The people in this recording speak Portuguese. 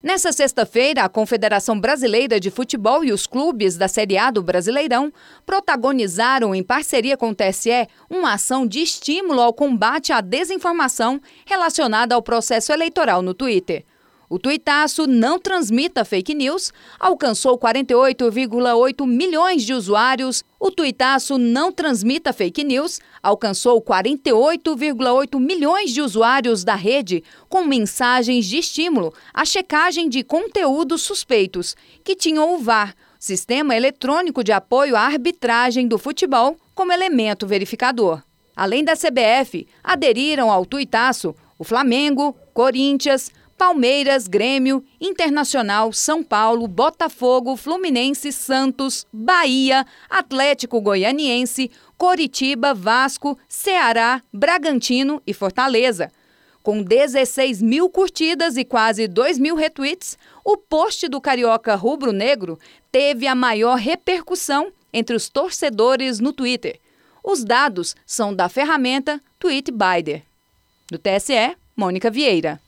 Nessa sexta-feira, a Confederação Brasileira de Futebol e os clubes da Série A do Brasileirão protagonizaram, em parceria com o TSE, uma ação de estímulo ao combate à desinformação relacionada ao processo eleitoral no Twitter. O tuitaço Não Transmita Fake News alcançou 48,8 milhões de usuários. O tuitaço Não Transmita Fake News alcançou 48,8 milhões de usuários da rede com mensagens de estímulo à checagem de conteúdos suspeitos que tinham o VAR, Sistema Eletrônico de Apoio à Arbitragem do Futebol, como elemento verificador. Além da CBF, aderiram ao tuitaço o Flamengo, Corinthians, Palmeiras, Grêmio, Internacional, São Paulo, Botafogo, Fluminense, Santos, Bahia, Atlético Goianiense, Coritiba, Vasco, Ceará, Bragantino e Fortaleza. Com 16 mil curtidas e quase 2 mil retweets, o post do Carioca Rubro Negro teve a maior repercussão entre os torcedores no Twitter. Os dados são da ferramenta TweetBider. Do TSE, Mônica Vieira.